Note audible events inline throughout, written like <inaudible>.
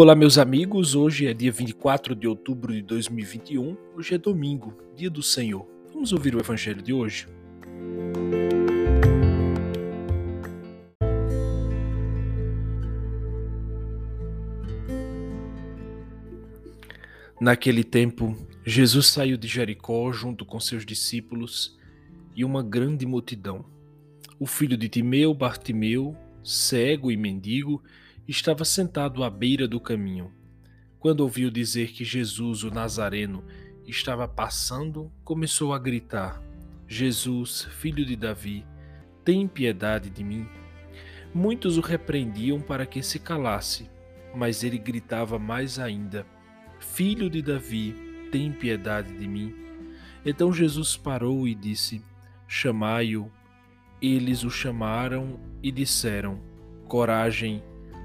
Olá, meus amigos. Hoje é dia 24 de outubro de 2021. Hoje é domingo, dia do Senhor. Vamos ouvir o evangelho de hoje? Naquele tempo, Jesus saiu de Jericó junto com seus discípulos e uma grande multidão. O filho de Timeu, Bartimeu, cego e mendigo, estava sentado à beira do caminho. Quando ouviu dizer que Jesus, o Nazareno, estava passando, começou a gritar: Jesus, filho de Davi, tem piedade de mim. Muitos o repreendiam para que se calasse, mas ele gritava mais ainda: Filho de Davi, tem piedade de mim. Então Jesus parou e disse: Chamai-o. Eles o chamaram e disseram: Coragem,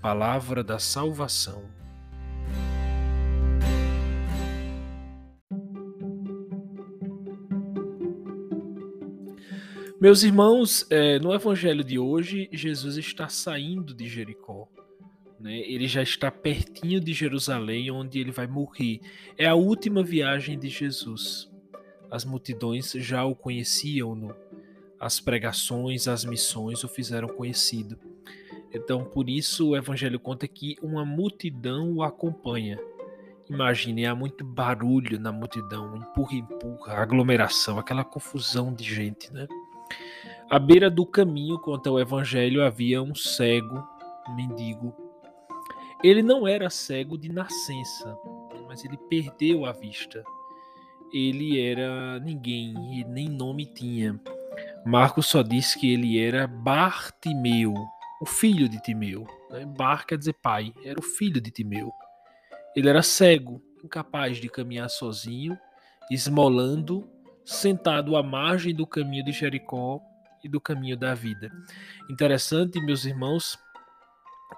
Palavra da salvação. Meus irmãos, é, no evangelho de hoje, Jesus está saindo de Jericó. Né? Ele já está pertinho de Jerusalém, onde ele vai morrer. É a última viagem de Jesus. As multidões já o conheciam, as pregações, as missões o fizeram conhecido. Então, por isso o evangelho conta que uma multidão o acompanha. Imagine, há muito barulho na multidão, empurra, empurra, aglomeração, aquela confusão de gente, né? À beira do caminho, conta o evangelho, havia um cego, um mendigo. Ele não era cego de nascença, mas ele perdeu a vista. Ele era ninguém nem nome tinha. Marcos só diz que ele era Bartimeu, o filho de Timeu. Né? Bar quer dizer pai, era o filho de Timeu. Ele era cego, incapaz de caminhar sozinho, esmolando, sentado à margem do caminho de Jericó e do caminho da vida. Interessante, meus irmãos,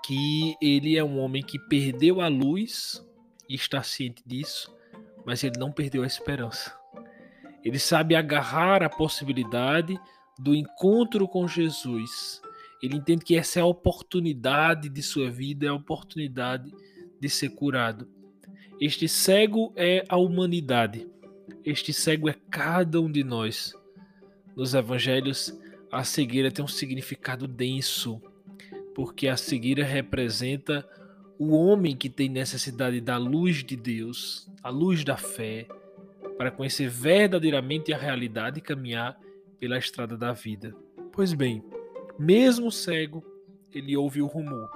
que ele é um homem que perdeu a luz e está ciente disso, mas ele não perdeu a esperança. Ele sabe agarrar a possibilidade do encontro com Jesus ele entende que essa é a oportunidade de sua vida, é a oportunidade de ser curado. Este cego é a humanidade. Este cego é cada um de nós. Nos evangelhos, a cegueira tem um significado denso, porque a cegueira representa o homem que tem necessidade da luz de Deus, a luz da fé, para conhecer verdadeiramente a realidade e caminhar pela estrada da vida. Pois bem, mesmo cego, ele ouve o rumor,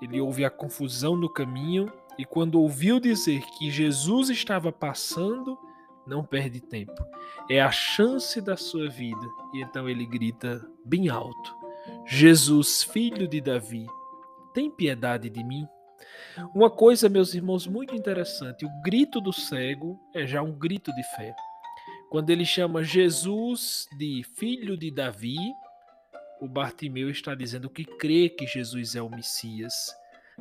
ele ouve a confusão no caminho e, quando ouviu dizer que Jesus estava passando, não perde tempo. É a chance da sua vida. E então ele grita bem alto: Jesus, filho de Davi, tem piedade de mim? Uma coisa, meus irmãos, muito interessante: o grito do cego é já um grito de fé. Quando ele chama Jesus de filho de Davi, o Bartimeu está dizendo que crê que Jesus é o Messias,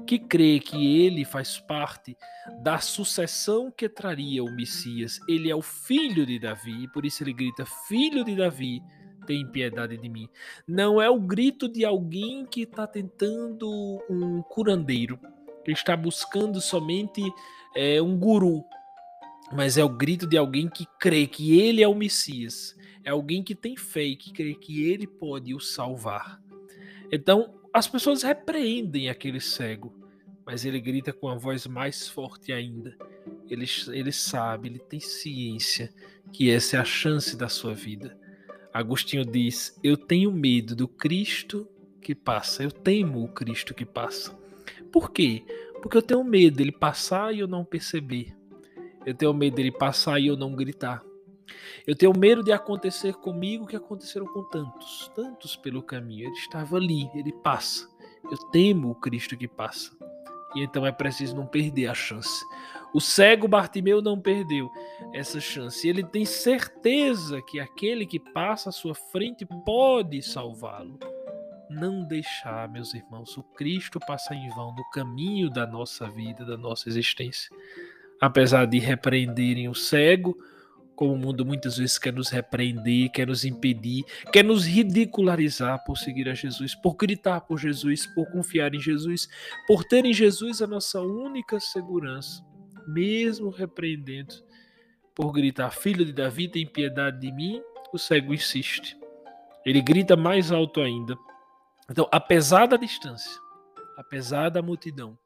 que crê que ele faz parte da sucessão que traria o Messias. Ele é o filho de Davi, e por isso ele grita: Filho de Davi, tem piedade de mim. Não é o grito de alguém que está tentando um curandeiro, que está buscando somente é, um guru, mas é o grito de alguém que crê que ele é o Messias é alguém que tem fé e que crê que ele pode o salvar. Então, as pessoas repreendem aquele cego, mas ele grita com a voz mais forte ainda. Ele, ele sabe, ele tem ciência que essa é a chance da sua vida. Agostinho diz: Eu tenho medo do Cristo que passa, eu temo o Cristo que passa. Por quê? Porque eu tenho medo dele passar e eu não perceber. Eu tenho medo dele passar e eu não gritar. Eu tenho medo de acontecer comigo o que aconteceram com tantos, tantos pelo caminho. Ele estava ali, ele passa. Eu temo o Cristo que passa. E então é preciso não perder a chance. O cego Bartimeu não perdeu essa chance. Ele tem certeza que aquele que passa à sua frente pode salvá-lo. Não deixar, meus irmãos, o Cristo passar em vão no caminho da nossa vida, da nossa existência. Apesar de repreenderem o cego, como o mundo muitas vezes quer nos repreender, quer nos impedir, quer nos ridicularizar por seguir a Jesus, por gritar por Jesus, por confiar em Jesus, por ter em Jesus a nossa única segurança, mesmo repreendendo, por gritar: Filho de Davi, tem piedade de mim, o cego insiste. Ele grita mais alto ainda. Então, apesar da distância, apesar da multidão,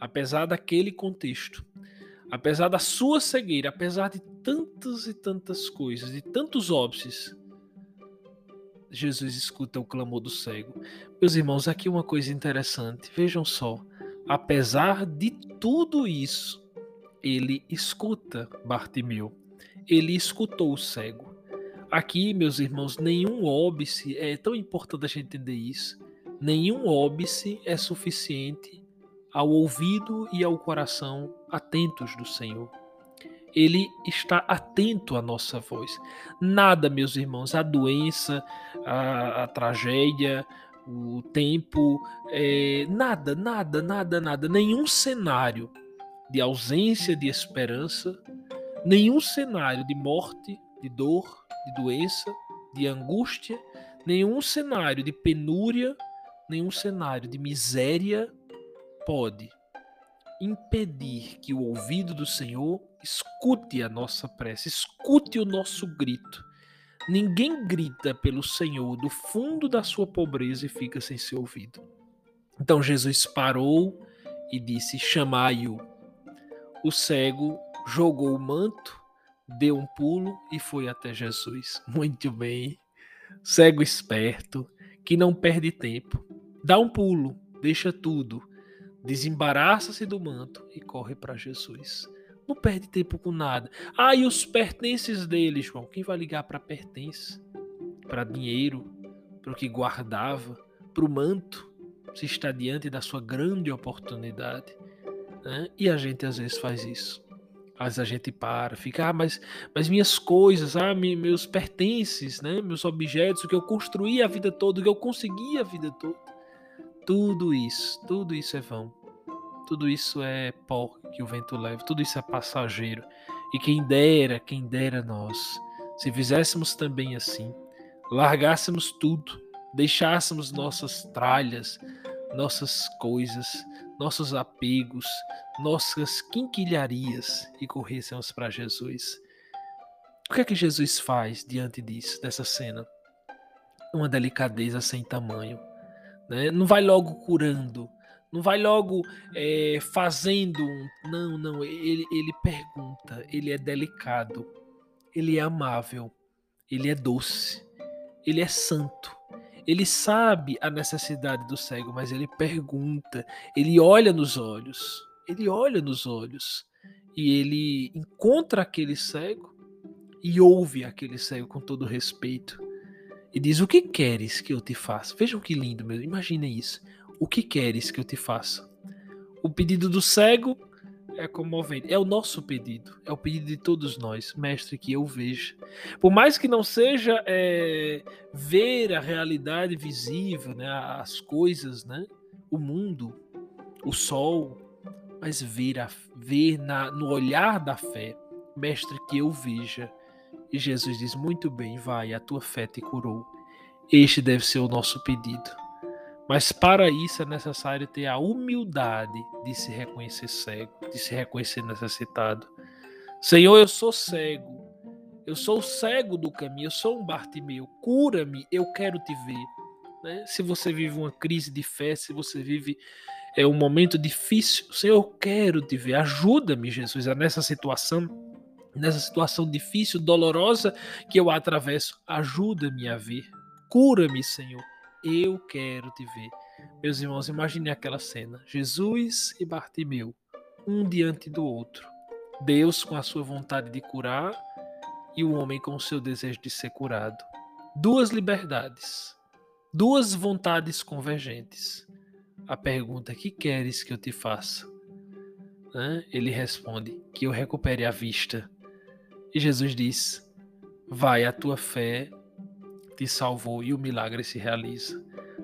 apesar daquele contexto, apesar da sua cegueira, apesar de tantas e tantas coisas, de tantos óbices, Jesus escuta o clamor do cego. Meus irmãos, aqui uma coisa interessante. Vejam só. Apesar de tudo isso, ele escuta Bartimeu. Ele escutou o cego. Aqui, meus irmãos, nenhum óbice é tão importante a gente entender isso. Nenhum óbice é suficiente ao ouvido e ao coração atentos do Senhor. Ele está atento à nossa voz. Nada, meus irmãos, a doença, a, a tragédia, o tempo, é, nada, nada, nada, nada, nenhum cenário de ausência de esperança, nenhum cenário de morte, de dor, de doença, de angústia, nenhum cenário de penúria, nenhum cenário de miséria pode impedir que o ouvido do Senhor escute a nossa prece, escute o nosso grito. Ninguém grita pelo Senhor do fundo da sua pobreza e fica sem ser ouvido. Então Jesus parou e disse: Chamai-o. O cego jogou o manto, deu um pulo e foi até Jesus. <laughs> Muito bem. Cego esperto, que não perde tempo. Dá um pulo, deixa tudo desembaraça-se do manto e corre para Jesus. Não perde tempo com nada. Ah, e os pertences dele, João? Quem vai ligar para pertence? Para dinheiro? Para o que guardava? Para o manto? Se está diante da sua grande oportunidade. Né? E a gente às vezes faz isso. Às vezes a gente para, fica, ah, mas, mas minhas coisas, ah, meus pertences, né? meus objetos, o que eu construí a vida toda, o que eu consegui a vida toda tudo isso, tudo isso é vão. Tudo isso é pó que o vento leva, tudo isso é passageiro. E quem dera, quem dera nós, se fizéssemos também assim, largássemos tudo, deixássemos nossas tralhas, nossas coisas, nossos apegos, nossas quinquilharias e corrêssemos para Jesus. O que é que Jesus faz diante disso, dessa cena? Uma delicadeza sem tamanho né? Não vai logo curando, não vai logo é, fazendo. Não, não. Ele, ele pergunta, ele é delicado, ele é amável, ele é doce, ele é santo. Ele sabe a necessidade do cego, mas ele pergunta, ele olha nos olhos, ele olha nos olhos e ele encontra aquele cego e ouve aquele cego com todo respeito e diz: O que queres que eu te faça? Vejam que lindo, meu. Imaginem isso. O que queres que eu te faça? O pedido do cego é comovente. É o nosso pedido. É o pedido de todos nós, mestre, que eu veja. Por mais que não seja é, ver a realidade visível, né, as coisas, né, o mundo, o sol, mas ver, a, ver na, no olhar da fé, mestre, que eu veja e Jesus diz: Muito bem, vai, a tua fé te curou. Este deve ser o nosso pedido. Mas para isso é necessário ter a humildade de se reconhecer cego, de se reconhecer necessitado. Senhor, eu sou cego. Eu sou cego do caminho, eu sou um Bartimeu. Cura-me, eu quero te ver. Né? Se você vive uma crise de fé, se você vive é, um momento difícil, Senhor, eu quero te ver. Ajuda-me, Jesus, nessa situação nessa situação difícil, dolorosa que eu atravesso. Ajuda-me a ver. Cura-me, Senhor. Eu quero te ver. Meus irmãos, imagine aquela cena: Jesus e Bartimeu, um diante do outro. Deus com a sua vontade de curar e o homem com o seu desejo de ser curado. Duas liberdades, duas vontades convergentes. a pergunta: Que queres que eu te faça? Ele responde: Que eu recupere a vista. E Jesus diz: Vai, a tua fé te salvou e o milagre se realiza.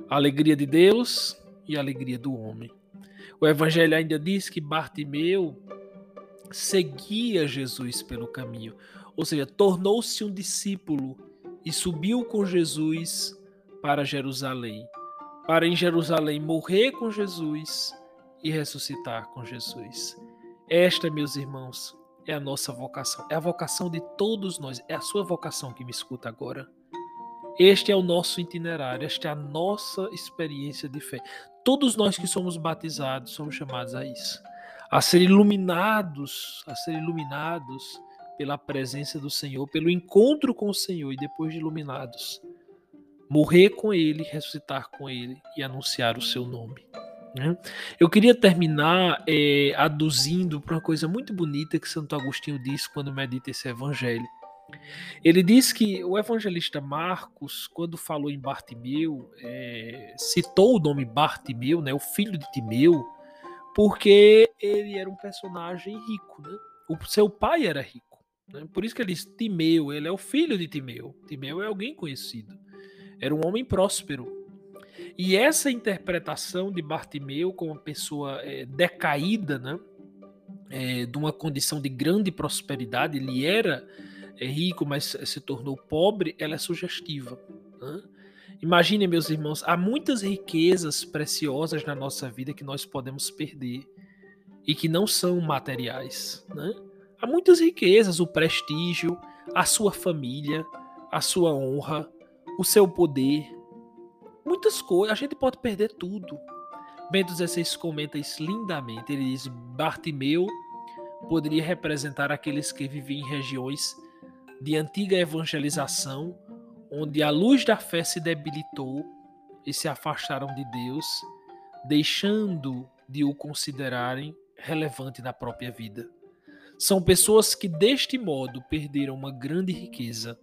A alegria de Deus e a alegria do homem. O Evangelho ainda diz que Bartimeu seguia Jesus pelo caminho, ou seja, tornou-se um discípulo e subiu com Jesus para Jerusalém, para em Jerusalém morrer com Jesus e ressuscitar com Jesus. Esta, meus irmãos, é a nossa vocação, é a vocação de todos nós, é a sua vocação que me escuta agora. Este é o nosso itinerário, esta é a nossa experiência de fé. Todos nós que somos batizados somos chamados a isso, a ser iluminados, a ser iluminados pela presença do Senhor, pelo encontro com o Senhor e depois de iluminados, morrer com Ele, ressuscitar com Ele e anunciar o Seu nome. Né? Eu queria terminar é, aduzindo para uma coisa muito bonita que Santo Agostinho disse quando medita esse Evangelho. Ele diz que o evangelista Marcos, quando falou em Bartimeu, é, citou o nome Bartimeu, né, o filho de Timeu, porque ele era um personagem rico. Né? O seu pai era rico. Né? Por isso que ele diz Timeu, ele é o filho de Timeu. Timeu é alguém conhecido. Era um homem próspero. E essa interpretação de Bartimeu como uma pessoa é, decaída, né? É, de uma condição de grande prosperidade, ele era é rico, mas se tornou pobre, ela é sugestiva. Né? Imaginem, meus irmãos, há muitas riquezas preciosas na nossa vida que nós podemos perder e que não são materiais. Né? Há muitas riquezas, o prestígio, a sua família, a sua honra, o seu poder, muitas coisas. A gente pode perder tudo. Bento XVI comenta isso lindamente. Ele diz: Bartimeu poderia representar aqueles que vivem em regiões de antiga evangelização, onde a luz da fé se debilitou e se afastaram de Deus, deixando de o considerarem relevante na própria vida. São pessoas que deste modo perderam uma grande riqueza,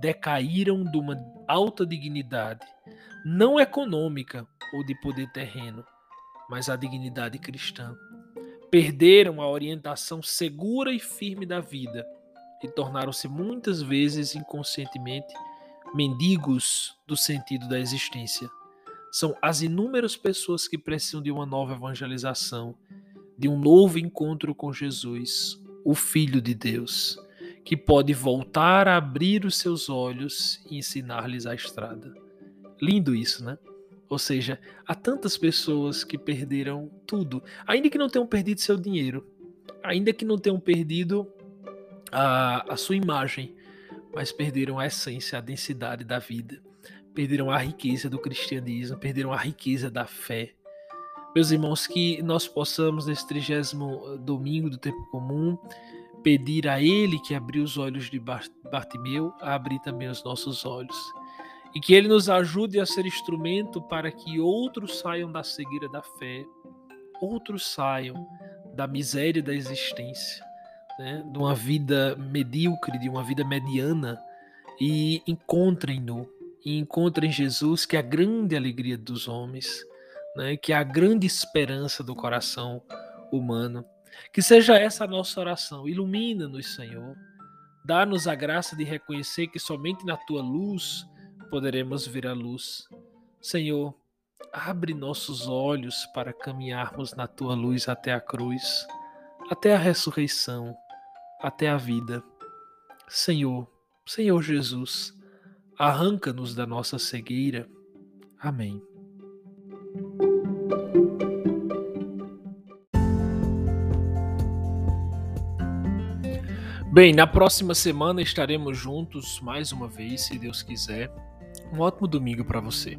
decaíram de uma alta dignidade, não econômica ou de poder terreno, mas a dignidade cristã. Perderam a orientação segura e firme da vida e tornaram-se muitas vezes inconscientemente mendigos do sentido da existência. São as inúmeras pessoas que precisam de uma nova evangelização, de um novo encontro com Jesus, o Filho de Deus, que pode voltar a abrir os seus olhos e ensinar-lhes a estrada. Lindo isso, né? Ou seja, há tantas pessoas que perderam tudo, ainda que não tenham perdido seu dinheiro, ainda que não tenham perdido a, a sua imagem, mas perderam a essência, a densidade da vida, perderam a riqueza do cristianismo, perderam a riqueza da fé. Meus irmãos, que nós possamos, nesse trigésimo domingo do tempo comum, pedir a Ele que abriu os olhos de Bartimeu, a abrir também os nossos olhos. E que Ele nos ajude a ser instrumento para que outros saiam da cegueira da fé, outros saiam da miséria da existência, né, de uma vida medíocre, de uma vida mediana, e encontrem-no, e encontrem Jesus, que é a grande alegria dos homens, né, que é a grande esperança do coração humano. Que seja essa a nossa oração. Ilumina-nos, Senhor. Dá-nos a graça de reconhecer que somente na tua luz poderemos ver a luz. Senhor, abre nossos olhos para caminharmos na tua luz até a cruz, até a ressurreição até a vida. Senhor, Senhor Jesus, arranca-nos da nossa cegueira. Amém. Bem, na próxima semana estaremos juntos mais uma vez, se Deus quiser. Um ótimo domingo para você.